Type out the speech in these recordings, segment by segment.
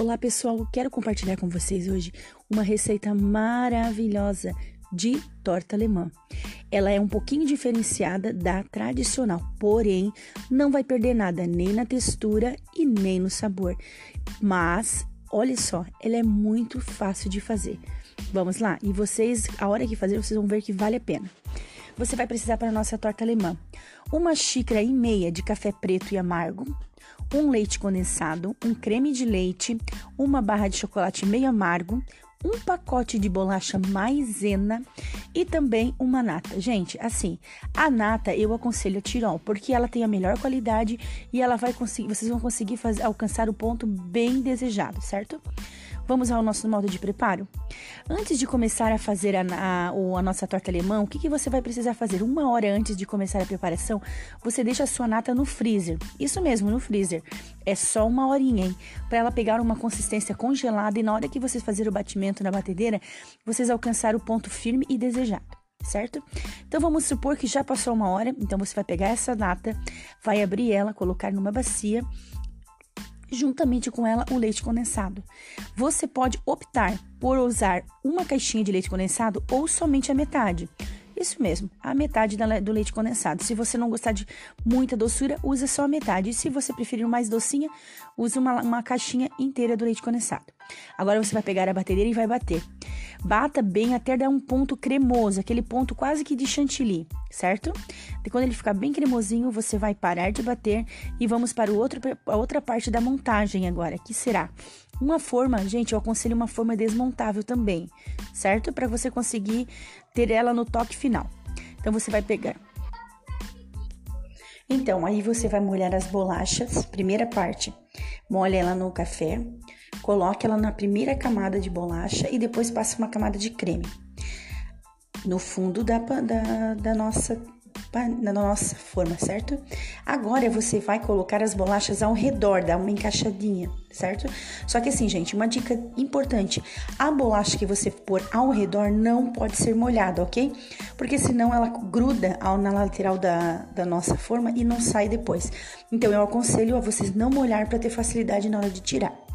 Olá pessoal, quero compartilhar com vocês hoje uma receita maravilhosa de torta alemã. Ela é um pouquinho diferenciada da tradicional, porém não vai perder nada nem na textura e nem no sabor. Mas olha só, ela é muito fácil de fazer. Vamos lá, e vocês, a hora que fazer, vocês vão ver que vale a pena. Você vai precisar para a nossa torta alemã uma xícara e meia de café preto e amargo, um leite condensado, um creme de leite, uma barra de chocolate meio amargo, um pacote de bolacha maisena e também uma nata. Gente, assim, a nata eu aconselho a Tirol, porque ela tem a melhor qualidade e ela vai conseguir, vocês vão conseguir fazer, alcançar o ponto bem desejado, certo? Vamos ao nosso modo de preparo? Antes de começar a fazer a, a, a nossa torta alemã, o que, que você vai precisar fazer? Uma hora antes de começar a preparação, você deixa a sua nata no freezer. Isso mesmo, no freezer. É só uma horinha, hein? Para ela pegar uma consistência congelada e na hora que vocês fazerem o batimento na batedeira, vocês alcançar o ponto firme e desejado certo? Então vamos supor que já passou uma hora, então você vai pegar essa nata, vai abrir ela, colocar numa bacia juntamente com ela o leite condensado. Você pode optar por usar uma caixinha de leite condensado ou somente a metade. Isso mesmo, a metade do leite condensado. Se você não gostar de muita doçura, usa só a metade. E se você preferir mais docinha, use uma, uma caixinha inteira do leite condensado. Agora você vai pegar a batedeira e vai bater. Bata bem até dar um ponto cremoso, aquele ponto quase que de chantilly, certo? E quando ele ficar bem cremosinho, você vai parar de bater e vamos para o outro, a outra parte da montagem agora, que será uma forma, gente, eu aconselho uma forma desmontável também, certo? Para você conseguir ter ela no toque final. Então você vai pegar então, aí você vai molhar as bolachas, primeira parte, molha ela no café, coloque ela na primeira camada de bolacha e depois passa uma camada de creme no fundo da, da, da nossa na nossa forma, certo? Agora você vai colocar as bolachas ao redor, dar uma encaixadinha, certo? Só que assim, gente, uma dica importante: a bolacha que você pôr ao redor não pode ser molhada, ok? Porque senão ela gruda na lateral da, da nossa forma e não sai depois. Então eu aconselho a vocês não molhar para ter facilidade na hora de tirar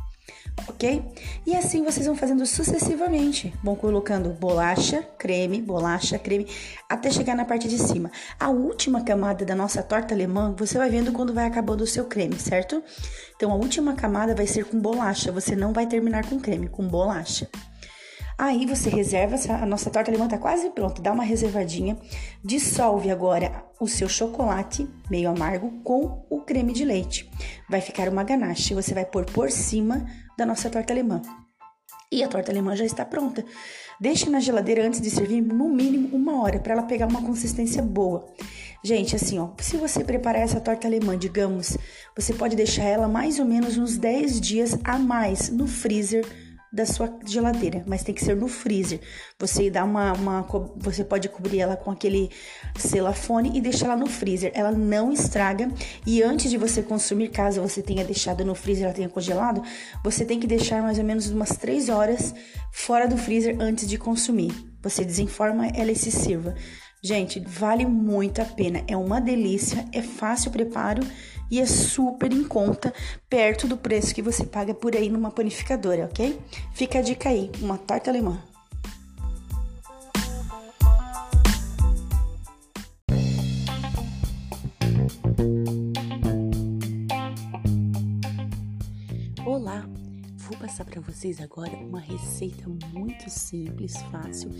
ok? E assim vocês vão fazendo sucessivamente. Vão colocando bolacha, creme, bolacha, creme, até chegar na parte de cima. A última camada da nossa torta alemã, você vai vendo quando vai acabando o seu creme, certo? Então a última camada vai ser com bolacha, você não vai terminar com creme, com bolacha. Aí você reserva, a nossa torta alemã tá quase pronta, dá uma reservadinha. Dissolve agora o seu chocolate meio amargo com o creme de leite. Vai ficar uma ganache, você vai pôr por cima da nossa torta alemã. E a torta alemã já está pronta. Deixe na geladeira antes de servir no mínimo uma hora para ela pegar uma consistência boa. Gente, assim, ó, se você preparar essa torta alemã, digamos, você pode deixar ela mais ou menos uns 10 dias a mais no freezer da sua geladeira, mas tem que ser no freezer. Você dá uma, uma você pode cobrir ela com aquele celofane e deixar ela no freezer. Ela não estraga e antes de você consumir, caso você tenha deixado no freezer, ela tenha congelado, você tem que deixar mais ou menos umas 3 horas fora do freezer antes de consumir. Você desenforma ela e se sirva. Gente, vale muito a pena. É uma delícia, é fácil o preparo e é super em conta, perto do preço que você paga por aí numa panificadora, ok? Fica a dica aí, uma torta alemã. Passar para vocês agora uma receita muito simples, fácil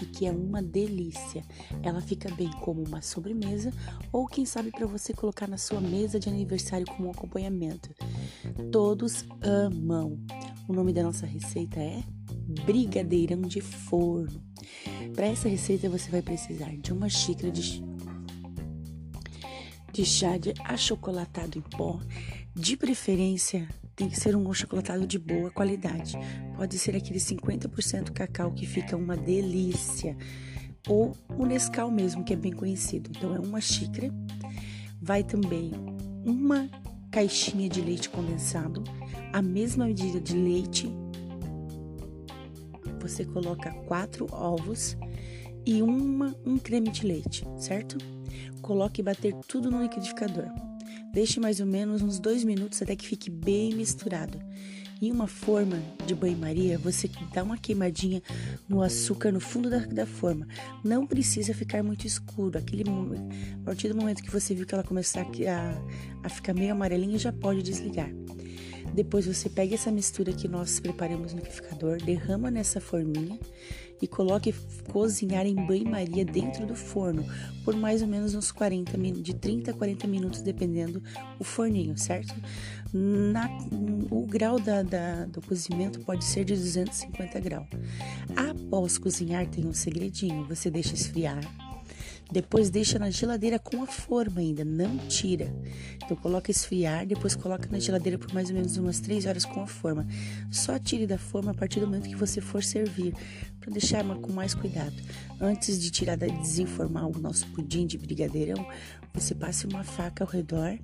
e que é uma delícia. Ela fica bem como uma sobremesa ou quem sabe para você colocar na sua mesa de aniversário como acompanhamento. Todos amam. O nome da nossa receita é brigadeirão de forno. Para essa receita você vai precisar de uma xícara de de chá de achocolatado em pó, de preferência tem que ser um achocolatado de boa qualidade. Pode ser aquele 50% cacau que fica uma delícia. Ou o Nescau mesmo, que é bem conhecido. Então é uma xícara. Vai também uma caixinha de leite condensado, a mesma medida de leite. Você coloca quatro ovos e uma, um creme de leite, certo? Coloque e bater tudo no liquidificador. Deixe mais ou menos uns dois minutos até que fique bem misturado. Em uma forma de banho-maria, você dá uma queimadinha no açúcar no fundo da, da forma. Não precisa ficar muito escuro. Aquele, a partir do momento que você viu que ela começar a, a ficar meio amarelinha, já pode desligar. Depois você pega essa mistura que nós preparamos no liquidificador, derrama nessa forminha e coloque cozinhar em banho-maria dentro do forno por mais ou menos uns 40 de 30 a 40 minutos, dependendo o forninho, certo? Na, o grau da, da, do cozimento pode ser de 250 graus. Após cozinhar, tem um segredinho: você deixa esfriar depois deixa na geladeira com a forma ainda, não tira. Então coloca esfriar, depois coloca na geladeira por mais ou menos umas 3 horas com a forma. Só tire da forma a partir do momento que você for servir, para deixar com mais cuidado. Antes de tirar, de desenformar o nosso pudim de brigadeirão, você passe uma faca ao redor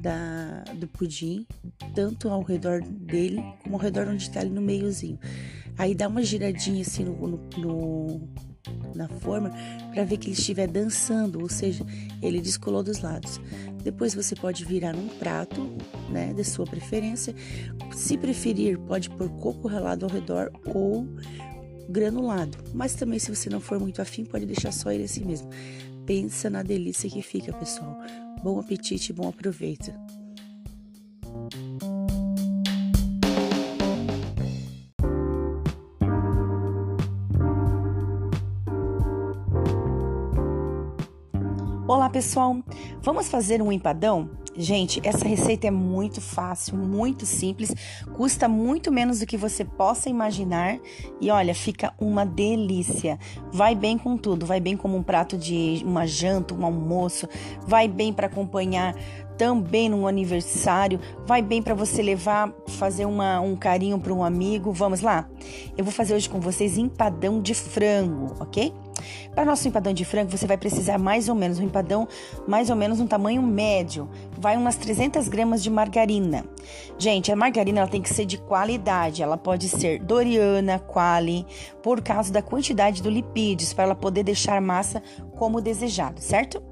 da, do pudim, tanto ao redor dele como ao redor onde está ali no meiozinho. Aí dá uma giradinha assim no, no, no na forma para ver que ele estiver dançando, ou seja, ele descolou dos lados. Depois você pode virar num prato, né, de sua preferência. Se preferir, pode pôr coco ralado ao redor ou granulado. Mas também, se você não for muito afim, pode deixar só ele assim mesmo. Pensa na delícia que fica, pessoal. Bom apetite bom aproveito. Pessoal, vamos fazer um empadão? Gente, essa receita é muito fácil, muito simples, custa muito menos do que você possa imaginar e olha, fica uma delícia. Vai bem com tudo, vai bem como um prato de uma janta, um almoço, vai bem para acompanhar também num aniversário, vai bem para você levar, fazer uma, um carinho para um amigo. Vamos lá? Eu vou fazer hoje com vocês empadão de frango, ok? Para nosso empadão de frango, você vai precisar mais ou menos um empadão, mais ou menos um tamanho médio. Vai umas 300 gramas de margarina. Gente, a margarina ela tem que ser de qualidade. Ela pode ser Doriana, Quali, por causa da quantidade do lipídios, para ela poder deixar massa como desejado, certo?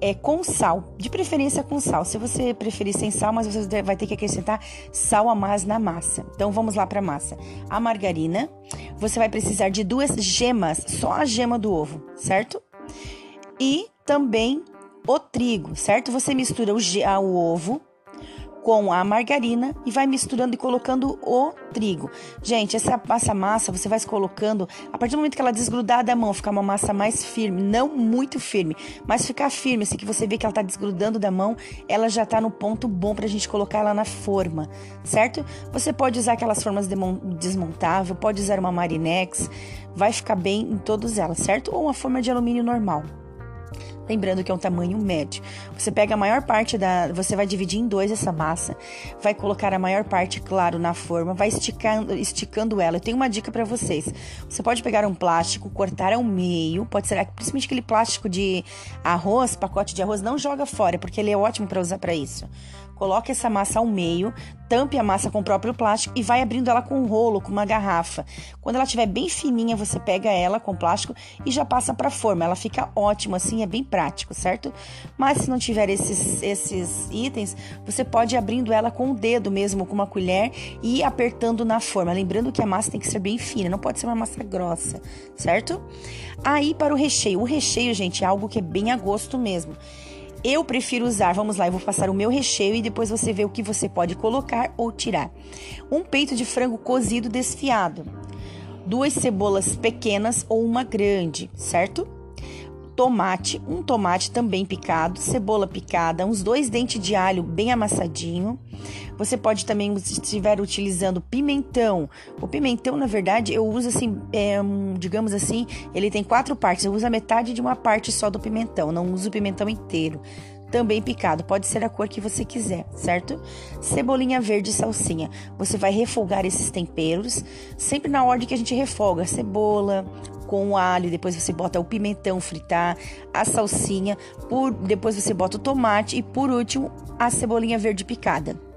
É com sal, de preferência com sal. Se você preferir sem sal, mas você vai ter que acrescentar sal a mais na massa. Então vamos lá para a massa. A margarina, você vai precisar de duas gemas, só a gema do ovo, certo? E também o trigo, certo? Você mistura o, o ovo com a margarina e vai misturando e colocando o trigo. Gente, essa, essa massa você vai colocando, a partir do momento que ela desgrudar da mão, ficar uma massa mais firme, não muito firme, mas ficar firme, assim que você vê que ela tá desgrudando da mão, ela já tá no ponto bom pra gente colocar ela na forma, certo? Você pode usar aquelas formas desmontável, pode usar uma Marinex, vai ficar bem em todas elas, certo? Ou uma forma de alumínio normal. Lembrando que é um tamanho médio. Você pega a maior parte da. Você vai dividir em dois essa massa, vai colocar a maior parte, claro, na forma, vai esticando, esticando ela. Eu tenho uma dica para vocês. Você pode pegar um plástico, cortar ao meio, pode ser principalmente aquele plástico de arroz, pacote de arroz, não joga fora, porque ele é ótimo para usar para isso. Coloque essa massa ao meio, tampe a massa com o próprio plástico e vai abrindo ela com um rolo, com uma garrafa. Quando ela estiver bem fininha, você pega ela com plástico e já passa para forma. Ela fica ótima assim, é bem prático, certo? Mas se não tiver esses, esses itens, você pode ir abrindo ela com o dedo mesmo, com uma colher e apertando na forma. Lembrando que a massa tem que ser bem fina, não pode ser uma massa grossa, certo? Aí para o recheio. O recheio, gente, é algo que é bem a gosto mesmo. Eu prefiro usar, vamos lá, eu vou passar o meu recheio e depois você vê o que você pode colocar ou tirar. Um peito de frango cozido desfiado, duas cebolas pequenas ou uma grande, certo? Tomate, um tomate também picado, cebola picada, uns dois dentes de alho bem amassadinho. Você pode também, se estiver utilizando pimentão, o pimentão, na verdade, eu uso assim, é, digamos assim, ele tem quatro partes. Eu uso a metade de uma parte só do pimentão, não uso o pimentão inteiro também picado, pode ser a cor que você quiser, certo? Cebolinha verde e salsinha. Você vai refogar esses temperos, sempre na ordem que a gente refoga: cebola, com o alho, depois você bota o pimentão fritar, a salsinha, por, depois você bota o tomate e por último a cebolinha verde picada.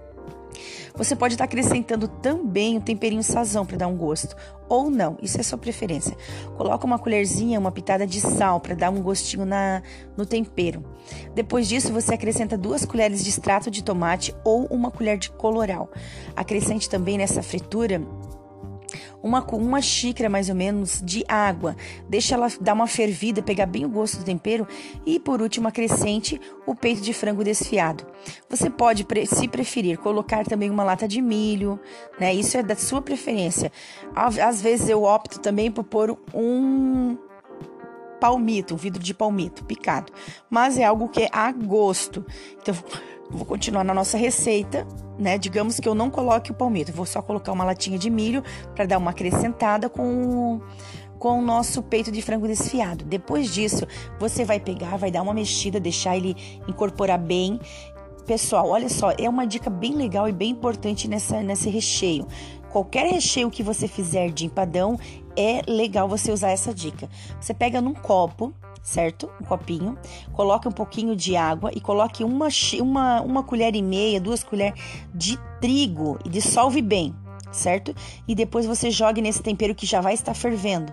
Você pode estar acrescentando também um temperinho sazão para dar um gosto, ou não, isso é sua preferência. Coloca uma colherzinha, uma pitada de sal para dar um gostinho na, no tempero. Depois disso, você acrescenta duas colheres de extrato de tomate ou uma colher de coloral. Acrescente também nessa fritura uma, uma xícara mais ou menos de água. Deixa ela dar uma fervida, pegar bem o gosto do tempero e por último acrescente o peito de frango desfiado. Você pode, se preferir, colocar também uma lata de milho, né? Isso é da sua preferência. Às vezes eu opto também por pôr um palmito, um vidro de palmito picado, mas é algo que é a gosto. Então Vou continuar na nossa receita, né? Digamos que eu não coloque o palmito, vou só colocar uma latinha de milho para dar uma acrescentada com com o nosso peito de frango desfiado. Depois disso, você vai pegar, vai dar uma mexida, deixar ele incorporar bem. Pessoal, olha só, é uma dica bem legal e bem importante nessa, nesse recheio. Qualquer recheio que você fizer de empadão, é legal você usar essa dica. Você pega num copo, certo? Um copinho, coloque um pouquinho de água e coloque uma, uma, uma colher e meia, duas colheres de trigo e dissolve bem, certo? E depois você jogue nesse tempero que já vai estar fervendo.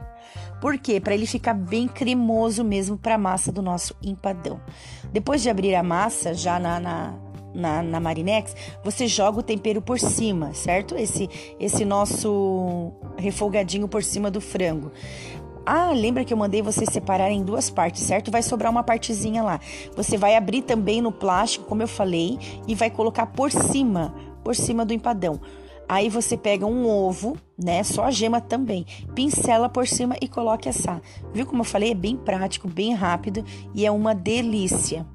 Por quê? Para ele ficar bem cremoso mesmo para a massa do nosso empadão. Depois de abrir a massa, já na, na, na, na Marinex, você joga o tempero por cima, certo? Esse, esse nosso refogadinho por cima do frango. Ah, lembra que eu mandei você separar em duas partes, certo? Vai sobrar uma partezinha lá. Você vai abrir também no plástico, como eu falei, e vai colocar por cima, por cima do empadão. Aí você pega um ovo, né? Só a gema também. Pincela por cima e coloque assar. Viu como eu falei? É bem prático, bem rápido e é uma delícia.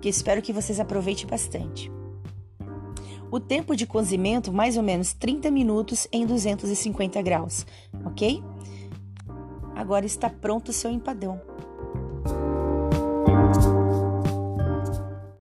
Que espero que vocês aproveitem bastante. O tempo de cozimento, mais ou menos 30 minutos em 250 graus, ok? Agora está pronto o seu empadão.